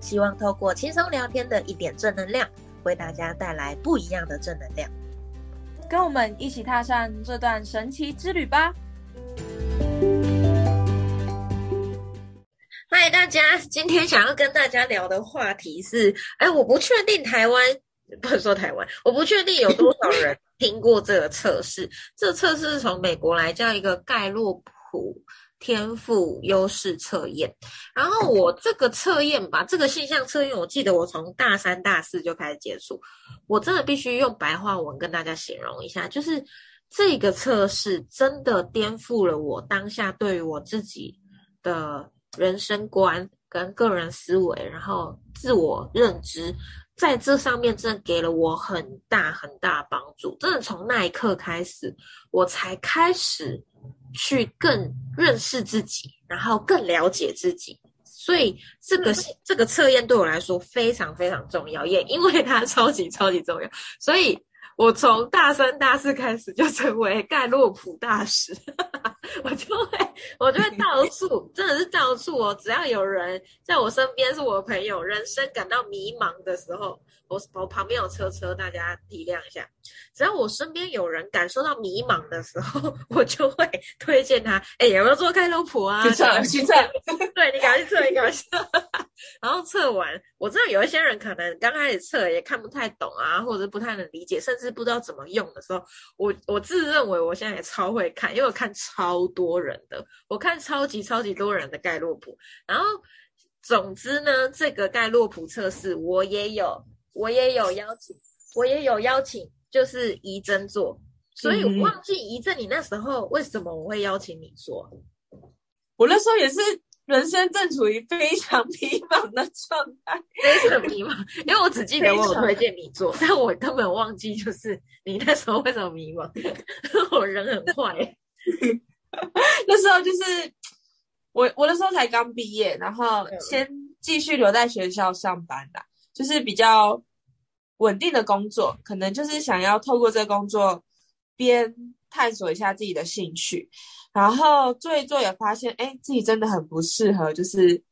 希望透过轻松聊天的一点正能量，为大家带来不一样的正能量。跟我们一起踏上这段神奇之旅吧！嗨，大家，今天想要跟大家聊的话题是：哎，我不确定台湾，不是说台湾，我不确定有多少人听过这个测试。这个测试是从美国来，叫一个盖洛普。天赋优势测验，然后我这个测验吧，这个现象测验，我记得我从大三、大四就开始接触。我真的必须用白话文跟大家形容一下，就是这个测试真的颠覆了我当下对于我自己的人生观跟个人思维，然后自我认知，在这上面真的给了我很大很大帮助。真的从那一刻开始，我才开始。去更认识自己，然后更了解自己，所以这个这个测验对我来说非常非常重要，也因为它超级超级重要，所以。我从大三、大四开始就成为盖洛普大使，我就会，我就会到处，真的是到处哦。只要有人在我身边是我的朋友，人生感到迷茫的时候，我我旁边有车车，大家体谅一下。只要我身边有人感受到迷茫的时候，我就会推荐他，哎，有没有做开路谱啊？去测，去测，对你赶快去测一个。然后测完，我知道有一些人可能刚开始测也看不太懂啊，或者不太能理解，甚至不知道怎么用的时候，我我自认为我现在也超会看，因为我看超多人的，我看超级超级多人的盖洛普。然后总之呢，这个盖洛普测试我也有，我也有邀请，我也有邀请，就是怡珍做。所以我忘记怡珍，你那时候为什么我会邀请你做？我那时候也是。人生正处于非常迷茫的状态，非常迷茫。因为我只记得我有推荐你做，但我根本忘记就是你那时候为什么迷茫。我人很坏，那时候就是我，我那时候才刚毕业，然后先继续留在学校上班啦，就是比较稳定的工作，可能就是想要透过这个工作边探索一下自己的兴趣。然后做一做也发现，哎，自己真的很不适合，就是，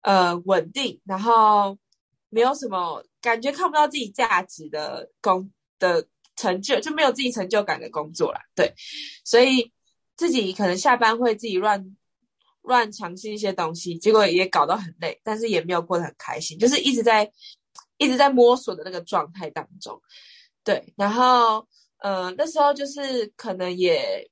呃，稳定，然后没有什么感觉，看不到自己价值的工的成就，就没有自己成就感的工作啦。对，所以自己可能下班会自己乱乱尝试一些东西，结果也搞到很累，但是也没有过得很开心，就是一直在一直在摸索的那个状态当中。对，然后，呃，那时候就是可能也。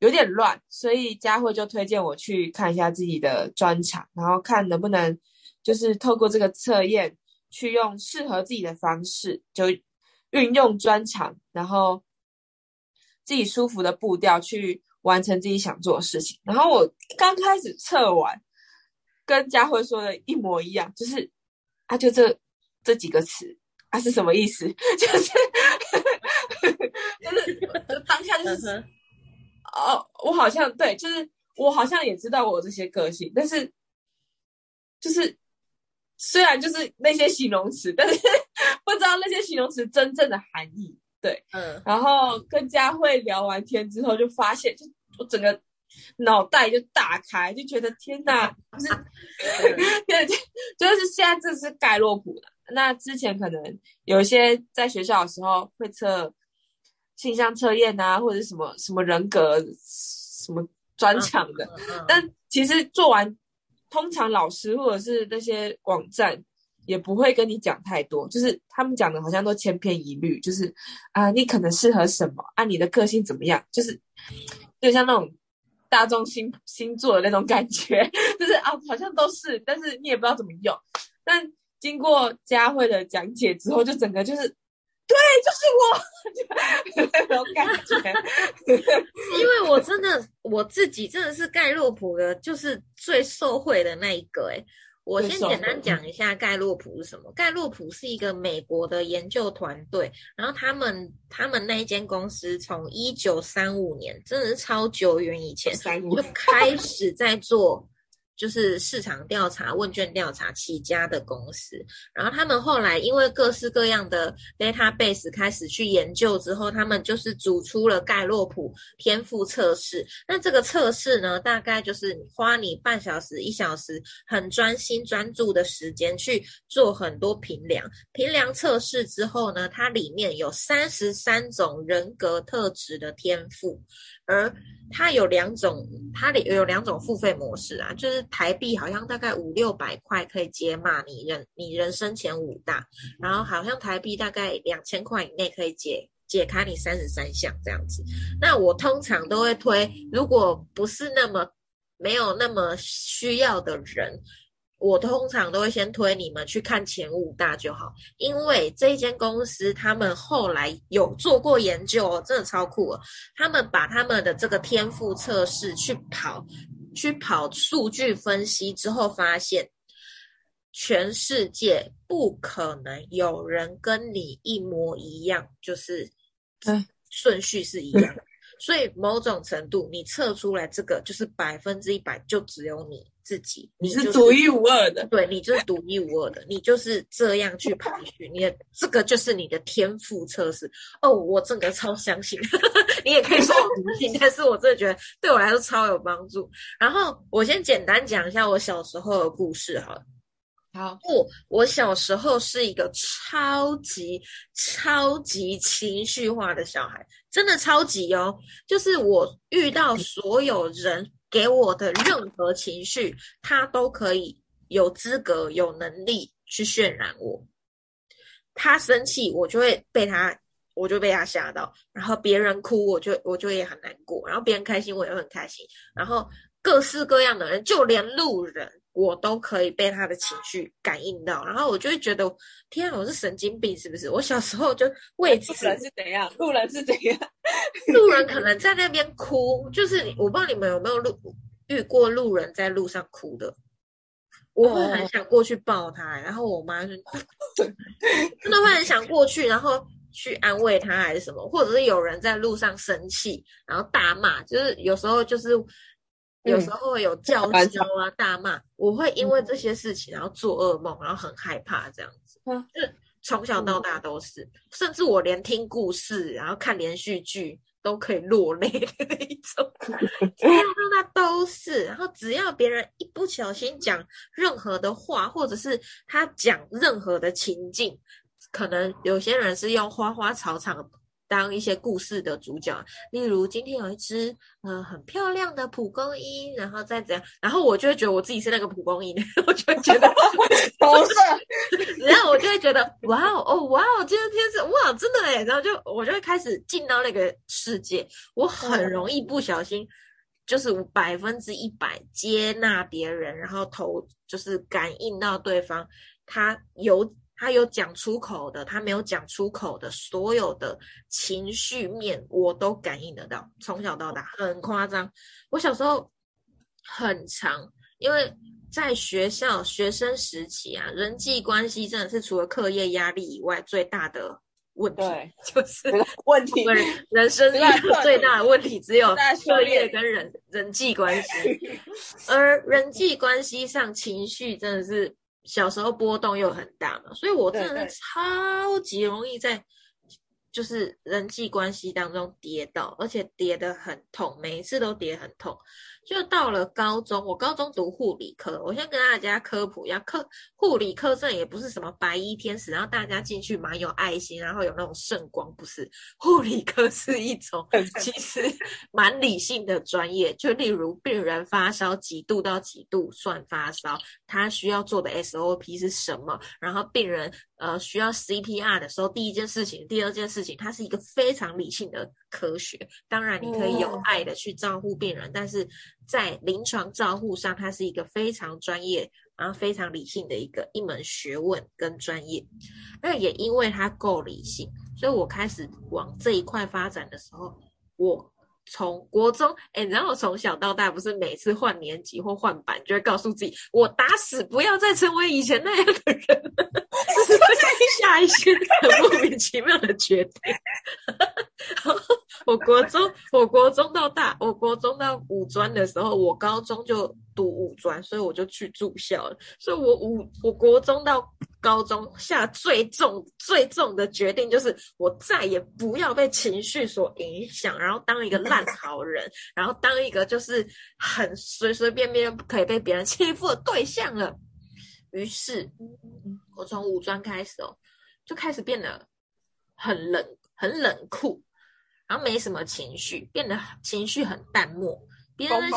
有点乱，所以佳慧就推荐我去看一下自己的专场，然后看能不能就是透过这个测验，去用适合自己的方式，就运用专场，然后自己舒服的步调去完成自己想做的事情。然后我刚开始测完，跟佳慧说的一模一样，就是啊，就这这几个词啊是什么意思？就是 就是当下就是。哦，我好像对，就是我好像也知道我这些个性，但是就是虽然就是那些形容词，但是 不知道那些形容词真正的含义。对，嗯，然后跟佳慧聊完天之后，就发现，就我整个脑袋就大开，就觉得天哪，就是对，就是现在这是盖洛普的。那之前可能有一些在学校的时候会测。性向测验啊，或者什么什么人格什么专场的，但其实做完，通常老师或者是那些网站也不会跟你讲太多，就是他们讲的好像都千篇一律，就是啊，你可能适合什么，啊，你的个性怎么样，就是就像那种大众星星座的那种感觉，就是啊，好像都是，但是你也不知道怎么用。但经过佳慧的讲解之后，就整个就是。对，就是我，那种感觉。因为我真的我自己真的是盖洛普的，就是最受惠的那一个。哎，我先简单讲一下盖洛普是什么。盖洛普是一个美国的研究团队，然后他们他们那一间公司从一九三五年，真的是超久远以前就 开始在做。就是市场调查、问卷调查起家的公司，然后他们后来因为各式各样的 database 开始去研究之后，他们就是组出了盖洛普天赋测试。那这个测试呢，大概就是花你半小时、一小时，很专心专注的时间去做很多评量。评量测试之后呢，它里面有三十三种人格特质的天赋，而它有两种，它里有两种付费模式啊，就是台币好像大概五六百块可以解码你人你人生前五大，然后好像台币大概两千块以内可以解解开你三十三项这样子。那我通常都会推，如果不是那么没有那么需要的人。我通常都会先推你们去看前五大就好，因为这一间公司他们后来有做过研究哦，真的超酷哦。他们把他们的这个天赋测试去跑，去跑数据分析之后，发现全世界不可能有人跟你一模一样，就是嗯顺序是一样的。所以某种程度，你测出来这个就是百分之一百，就只有你自己，你是独一无二的。对你就是独一无二的，你就是这样去排序，你的这个就是你的天赋测试哦，我真的超相信，你也可以说我不信，但是我真的觉得对我来说超有帮助。然后我先简单讲一下我小时候的故事好了。好，不，我小时候是一个超级超级情绪化的小孩，真的超级哦。就是我遇到所有人给我的任何情绪，他都可以有资格、有能力去渲染我。他生气，我就会被他，我就被他吓到；然后别人哭，我就我就也很难过；然后别人开心，我也很开心。然后各式各样的人，就连路人。我都可以被他的情绪感应到，然后我就会觉得，天啊，我是神经病是不是？我小时候就为此，路人是怎样？路人是怎样？路人可能在那边哭，就是我不知道你们有没有路遇过路人在路上哭的，我会很想过去抱他，然后我妈就 真的会很想过去，然后去安慰他还是什么，或者是有人在路上生气，然后大骂，就是有时候就是。有时候会有叫嚣啊、大骂，我会因为这些事情然后做噩梦，然后很害怕这样子。就是从小到大都是，甚至我连听故事，然后看连续剧都可以落泪的那一种，从小到大都是。然后只要别人一不小心讲任何的话，或者是他讲任何的情境，可能有些人是用花花草草。当一些故事的主角，例如今天有一只呃很漂亮的蒲公英，然后再怎样，然后我就会觉得我自己是那个蒲公英，我就会觉得 投射，然后我就会觉得哇哦哦哇哦，今天是哇真的哎，然后就我就会开始进到那个世界，我很容易不小心就是百分之一百接纳别人，然后投就是感应到对方他有。他有讲出口的，他没有讲出口的，所有的情绪面我都感应得到。从小到大很夸张，我小时候很长，因为在学校学生时期啊，人际关系真的是除了课业压力以外最大的问题，就是问题。人生最大的问题只有课业跟人人际关系，而人际关系上情绪真的是。小时候波动又很大嘛，所以我真的是超级容易在就是人际关系当中跌倒，而且跌得很痛，每一次都跌很痛。就到了高中，我高中读护理科，我先跟大家科普一下，科护理科这也不是什么白衣天使，然后大家进去蛮有爱心，然后有那种圣光，不是。护理科是一种其实 蛮理性的专业，就例如病人发烧几度到几度算发烧，他需要做的 SOP 是什么，然后病人呃需要 CPR 的时候，第一件事情、第二件事情，它是一个非常理性的科学。当然，你可以有爱的去照顾病人，但是。在临床照护上，它是一个非常专业，然后非常理性的一个一门学问跟专业。那也因为它够理性，所以我开始往这一块发展的时候，我从国中，哎，然后从小到大，不是每次换年级或换班，就会告诉自己，我打死不要再成为以前那样的人，这 是下一些莫名其妙的决定。我国中，我国中到大，我国中到五专的时候，我高中就读五专，所以我就去住校了。所以我五，我国中到高中下最重、最重的决定，就是我再也不要被情绪所影响，然后当一个烂好人，然后当一个就是很随随便便可以被别人欺负的对象了。于是，我从五专开始哦，就开始变得很冷、很冷酷。然后没什么情绪，变得情绪很淡漠。别人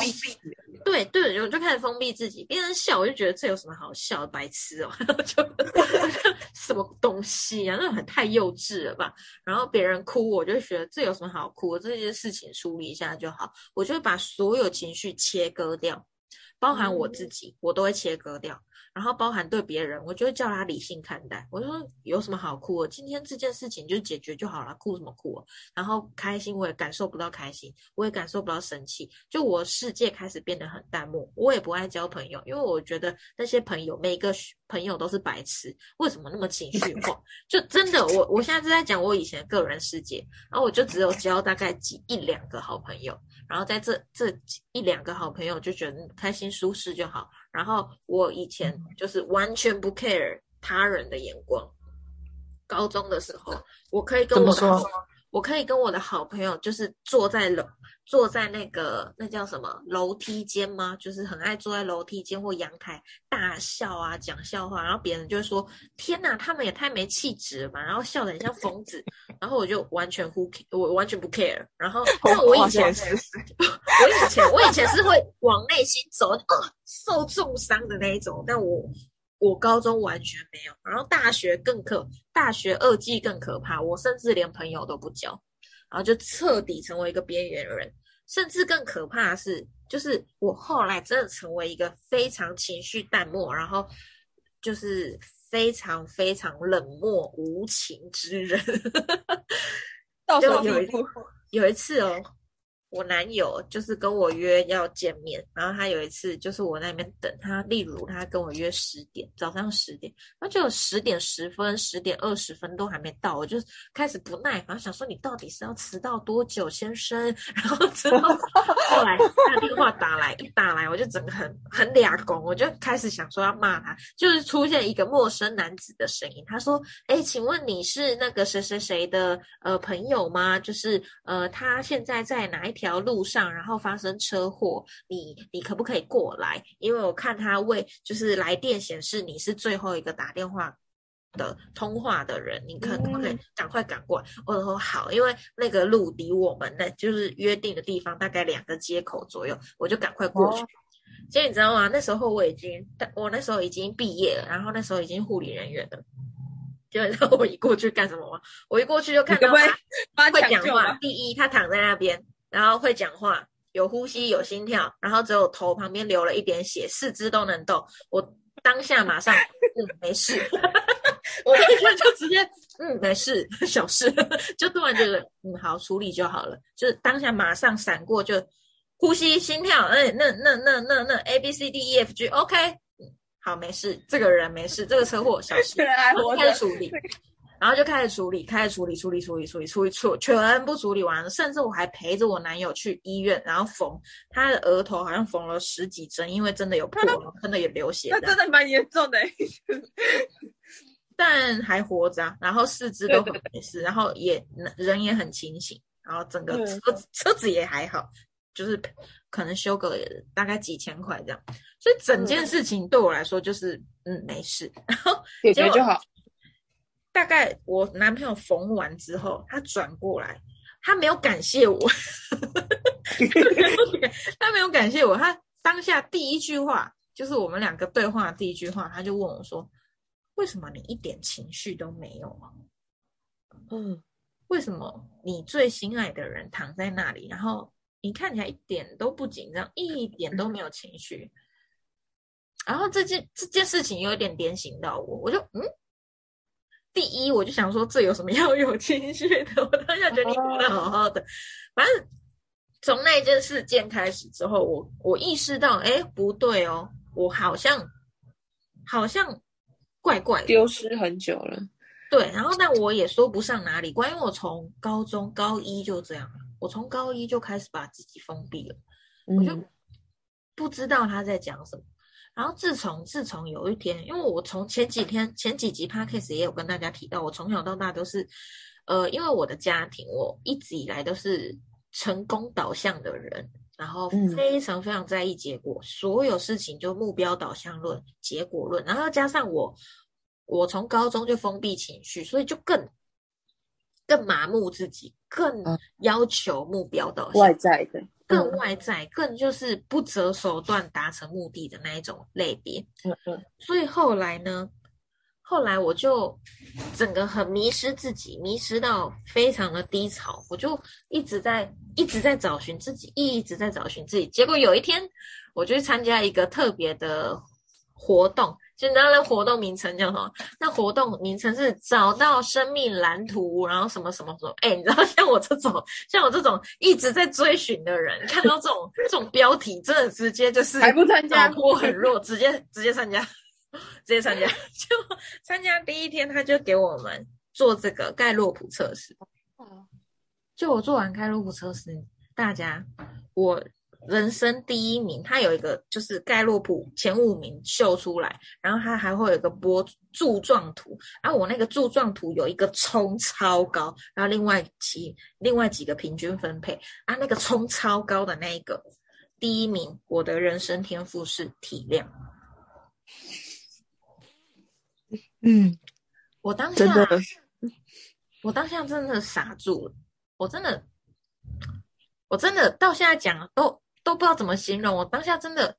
对对，我就开始封闭自己。别人笑，我就觉得这有什么好笑的，白痴哦，就什么东西啊，那种很太幼稚了吧。然后别人哭，我就觉得这有什么好哭？这些事情梳理一下就好。我就会把所有情绪切割掉，包含我自己，我都会切割掉。然后包含对别人，我就会叫他理性看待。我说有什么好哭？今天这件事情就解决就好了，哭什么哭？然后开心我也感受不到开心，我也感受不到生气。就我世界开始变得很淡漠，我也不爱交朋友，因为我觉得那些朋友每一个朋友都是白痴。为什么那么情绪化？就真的我我现在是在讲我以前个人世界，然后我就只有交大概几一两个好朋友，然后在这这一两个好朋友就觉得开心舒适就好。然后我以前就是完全不 care 他人的眼光。高中的时候，我可以跟我的我可以跟我的好朋友，就是坐在楼坐在那个那叫什么楼梯间吗？就是很爱坐在楼梯间或阳台大笑啊，讲笑话，然后别人就会说：“天哪，他们也太没气质了吧！”然后笑得很像疯子。然后我就完全不，我完全不 care。然后我以前我以前 我以前是会往内心走，受重伤的那一种。但我我高中完全没有，然后大学更可，大学二季更可怕。我甚至连朋友都不交，然后就彻底成为一个边缘人。甚至更可怕的是，就是我后来真的成为一个非常情绪淡漠，然后就是非常非常冷漠无情之人。就有一有一次哦。我男友就是跟我约要见面，然后他有一次就是我那边等他，例如他跟我约十点，早上十点，然后就十点十分、十点二十分都还没到，我就开始不耐烦，想说你到底是要迟到多久，先生？然后之后 后来他电话打来，一打来我就整个很很俩拱，我就开始想说要骂他，就是出现一个陌生男子的声音，他说：“哎，请问你是那个谁谁谁的呃朋友吗？就是呃他现在在哪一？”条路上，然后发生车祸，你你可不可以过来？因为我看他为就是来电显示你是最后一个打电话的通话的人，你可不可以赶快赶过来？我说好，因为那个路离我们那就是约定的地方大概两个街口左右，我就赶快过去。其实你知道吗？那时候我已经，我那时候已经毕业了，然后那时候已经护理人员了。就你知道我一过去干什么吗？我一过去就看到他会讲话。第一，他躺在那边。然后会讲话，有呼吸，有心跳，然后只有头旁边流了一点血，四肢都能动。我当下马上，嗯，没事，我当下就直接，嗯，没事，小事，就突然觉得，嗯，好处理就好了，就是当下马上闪过，就呼吸、心跳，哎，那那那那那 A B C D E F G，OK，嗯，好，没事，这个人没事，这个车祸小事，开始处理。然后就开始处理，开始处理，处理，处理，处理，处理，处全部处理完了。甚至我还陪着我男友去医院，然后缝他的额头，好像缝了十几针，因为真的有破，真的也流血。那真的蛮严重的，但还活着，然后四肢都很没事，然后也人也很清醒，然后整个车子车子也还好，就是可能修个大概几千块这样。所以整件事情对我来说就是嗯没事，然后解决就好。大概我男朋友缝完之后，他转过来，他没有感谢我，他没有感谢我，他当下第一句话就是我们两个对话的第一句话，他就问我说：“为什么你一点情绪都没有啊？嗯，为什么你最心爱的人躺在那里，然后你看起来一点都不紧张，一点都没有情绪？然后这件这件事情有点点醒到我，我就嗯。”第一，我就想说，这有什么要有情绪的？我当下觉得你活得好好的，反正从那件事件开始之后，我我意识到，哎，不对哦，我好像好像怪怪的，丢失很久了。对，然后但我也说不上哪里怪，因为我从高中高一就这样了，我从高一就开始把自己封闭了，我就不知道他在讲什么。然后自从自从有一天，因为我从前几天前几集 podcast 也有跟大家提到，我从小到大都是，呃，因为我的家庭，我一直以来都是成功导向的人，然后非常非常在意结果，所有事情就目标导向论、结果论，然后加上我。我从高中就封闭情绪，所以就更更麻木自己，更要求目标导向，外在的，更外在，更就是不择手段达成目的的那一种类别。嗯嗯。所以后来呢，后来我就整个很迷失自己，迷失到非常的低潮，我就一直在一直在找寻自己，一直在找寻自己。结果有一天，我就去参加一个特别的活动。就那那活动名称叫什么？那活动名称是找到生命蓝图，然后什么什么什么？哎，你知道像我这种，像我这种一直在追寻的人，看到这种这种标题，真的直接就是还不参加，我很弱，直接直接参加，直接参加。就参加第一天，他就给我们做这个盖洛普测试。就我做完盖洛普测试，大家我。人生第一名，他有一个就是盖洛普前五名秀出来，然后他还会有一个波柱状图，然后我那个柱状图有一个冲超高，然后另外几另外几个平均分配，啊，那个冲超高的那一个第一名，我的人生天赋是体谅。嗯，我当下我当下真的傻住了，我真的，我真的到现在讲都。都不知道怎么形容，我当下真的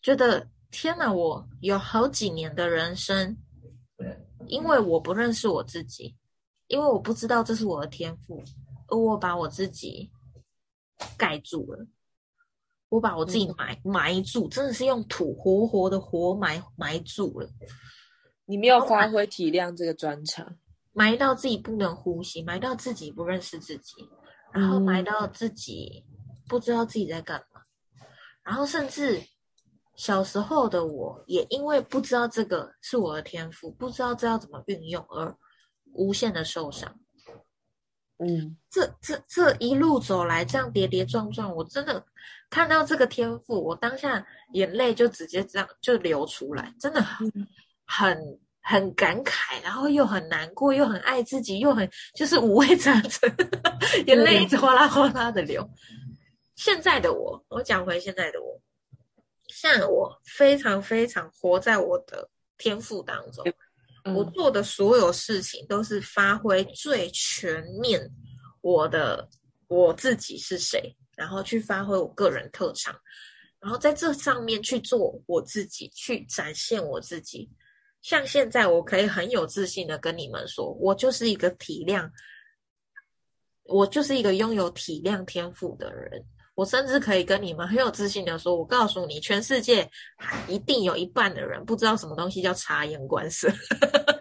觉得天哪！我有好几年的人生，因为我不认识我自己，因为我不知道这是我的天赋，而我把我自己盖住了，我把我自己埋埋住，真的是用土活活的活埋埋住了。你没有发挥体谅这个专长，埋到自己不能呼吸，埋到自己不认识自己，然后埋到自己不知道自己在干。然后，甚至小时候的我也因为不知道这个是我的天赋，不知道这要怎么运用，而无限的受伤。嗯，这这这一路走来，这样跌跌撞撞，我真的看到这个天赋，我当下眼泪就直接这样就流出来，真的很很很感慨，然后又很难过，又很爱自己，又很就是五味杂陈，眼泪一直哗啦哗啦的流。现在的我，我讲回现在的我，现在我非常非常活在我的天赋当中，我做的所有事情都是发挥最全面我的我自己是谁，然后去发挥我个人特长，然后在这上面去做我自己，去展现我自己。像现在，我可以很有自信的跟你们说，我就是一个体谅，我就是一个拥有体谅天赋的人。我甚至可以跟你们很有自信的说，我告诉你，全世界一定有一半的人不知道什么东西叫察言观色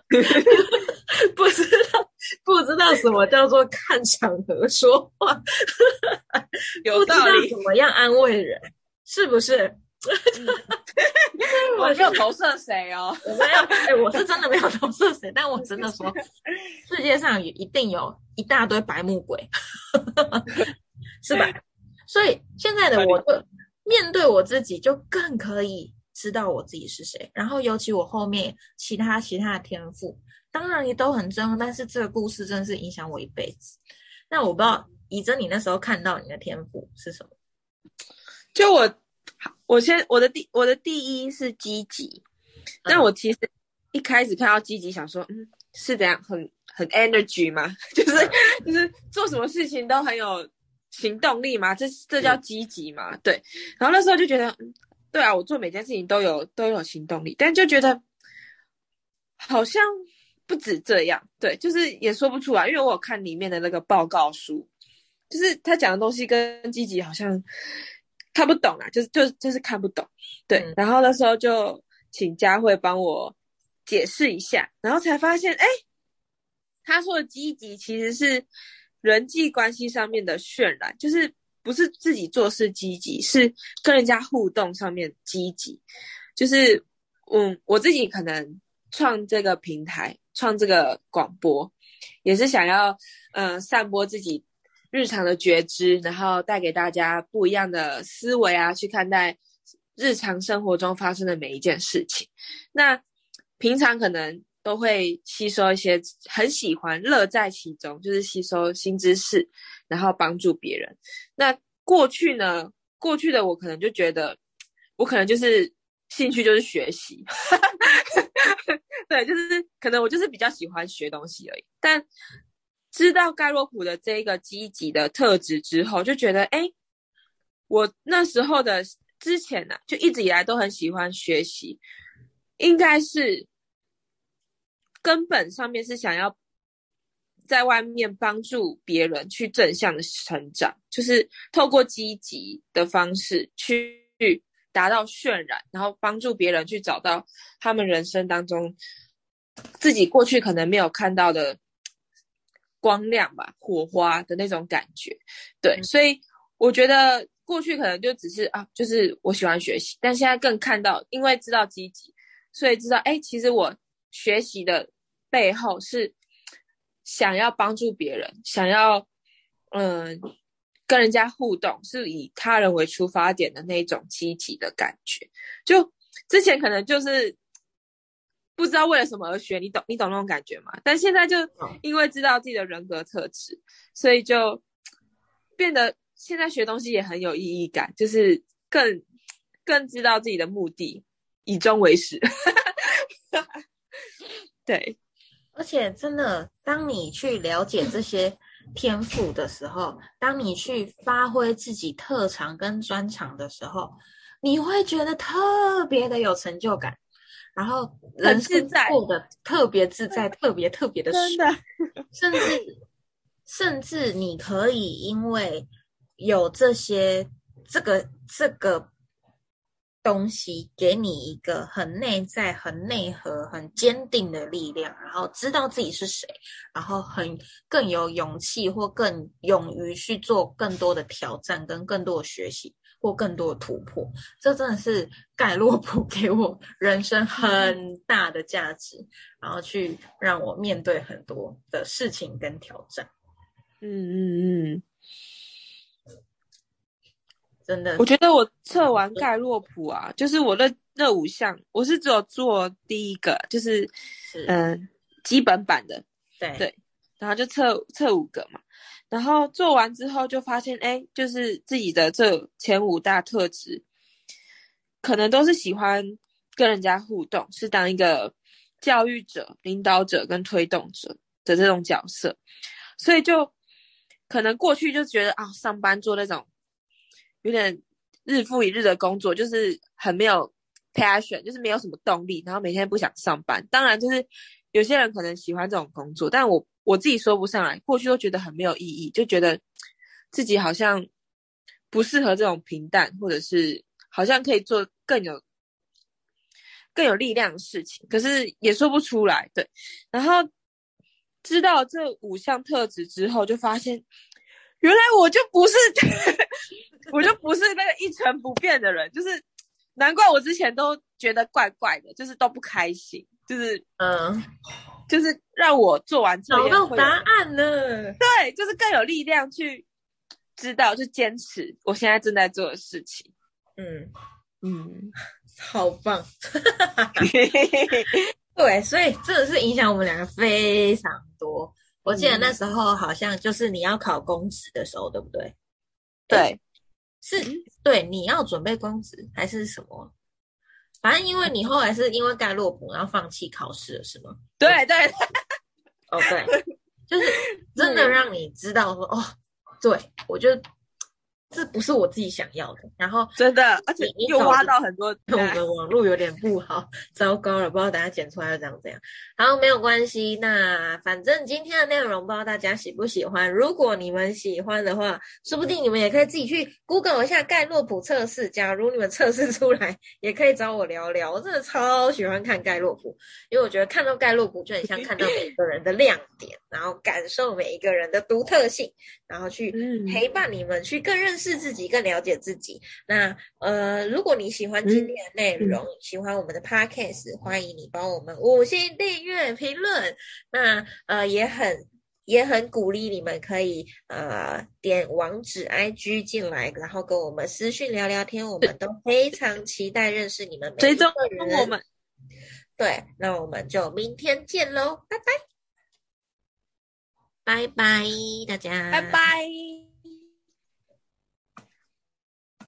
不知道不知道什么叫做看场合说话，有道理，怎么样安慰人，是不是？我没有投射谁哦，我没有，哎，我是真的没有投射谁，但我真的说，世界上一定有一大堆白目鬼，是吧？所以现在的我，就面对我自己，就更可以知道我自己是谁。然后，尤其我后面其他其他的天赋，当然也都很重要。但是这个故事真的是影响我一辈子。那我不知道，以真，你那时候看到你的天赋是什么？就我，我先我的第我的第一是积极，但我其实一开始看到积极，想说，嗯，是怎样很很 energy 吗？就是就是做什么事情都很有。行动力嘛，这这叫积极嘛？对。然后那时候就觉得，对啊，我做每件事情都有都有行动力，但就觉得好像不止这样。对，就是也说不出来，因为我有看里面的那个报告书，就是他讲的东西跟积极好像看不懂啊，就是就就是看不懂。对。然后那时候就请佳慧帮我解释一下，然后才发现，哎，他说的积极其实是。人际关系上面的渲染，就是不是自己做事积极，是跟人家互动上面积极。就是嗯，我自己可能创这个平台，创这个广播，也是想要嗯散播自己日常的觉知，然后带给大家不一样的思维啊，去看待日常生活中发生的每一件事情。那平常可能都会吸收一些，很喜欢乐在其中，就是吸收新知识，然后帮助别人。那过去呢？过去的我可能就觉得，我可能就是兴趣就是学习，对，就是可能我就是比较喜欢学东西而已。但知道盖洛普的这个积极的特质之后，就觉得，哎，我那时候的之前呢，就一直以来都很喜欢学习。应该是根本上面是想要在外面帮助别人去正向的成长，就是透过积极的方式去达到渲染，然后帮助别人去找到他们人生当中自己过去可能没有看到的光亮吧，火花的那种感觉。对，所以我觉得过去可能就只是啊，就是我喜欢学习，但现在更看到，因为知道积极。所以知道，哎，其实我学习的背后是想要帮助别人，想要嗯跟人家互动，是以他人为出发点的那种积极的感觉。就之前可能就是不知道为了什么而学，你懂你懂那种感觉吗？但现在就因为知道自己的人格特质，所以就变得现在学东西也很有意义感，就是更更知道自己的目的。以终为始，对，而且真的，当你去了解这些天赋的时候，当你去发挥自己特长跟专长的时候，你会觉得特别的有成就感，然后人自在，过得特别自在，特别特别的爽，甚至甚至你可以因为有这些这个这个。东西给你一个很内在、很内核、很坚定的力量，然后知道自己是谁，然后很更有勇气或更勇于去做更多的挑战、跟更多的学习或更多的突破。这真的是盖洛普给我人生很大的价值，然后去让我面对很多的事情跟挑战。嗯嗯嗯。真的，我觉得我测完盖洛普啊，就是我的那五项，我是只有做第一个，就是嗯基本版的，对对，然后就测测五个嘛，然后做完之后就发现，哎，就是自己的这前五大特质，可能都是喜欢跟人家互动，是当一个教育者、领导者跟推动者的这种角色，所以就可能过去就觉得啊，上班做那种。有点日复一日的工作，就是很没有 passion，就是没有什么动力，然后每天不想上班。当然，就是有些人可能喜欢这种工作，但我我自己说不上来。过去都觉得很没有意义，就觉得自己好像不适合这种平淡，或者是好像可以做更有更有力量的事情，可是也说不出来。对，然后知道这五项特质之后，就发现原来我就不是。我就不是那个一成不变的人，就是难怪我之前都觉得怪怪的，就是都不开心，就是嗯，就是让我做完之后找到答案了，对，就是更有力量去知道，就坚持我现在正在做的事情。嗯嗯，好棒，对，所以真的是影响我们两个非常多。我记得那时候好像就是你要考公职的时候，对不对？对。是对，你要准备公职还是什么？反正因为你后来是因为盖洛普，然后放弃考试了，是吗？对对，哦对，就是真的让你知道说，哦，对我就。这不是我自己想要的，然后真的，而且又挖到很多。我们网络有点不好，糟糕了，不知道等下剪出来要怎样怎样。好，没有关系，那反正今天的内容不知道大家喜不喜欢。如果你们喜欢的话，说不定你们也可以自己去 Google 一下盖洛普测试。假如你们测试出来，也可以找我聊聊。我真的超喜欢看盖洛普，因为我觉得看到盖洛普就很像看到每一个人的亮点，然后感受每一个人的独特性，然后去陪伴你们去更认。认识自己，更了解自己。那呃，如果你喜欢今天的内容，喜欢我们的 podcast，欢迎你帮我们五星订阅、评论。那呃，也很也很鼓励你们可以呃点网址 IG 进来，然后跟我们私讯聊聊天，我们都非常期待认识你们每一个追踪人。我们，对，那我们就明天见喽，拜拜，拜拜，大家，拜拜。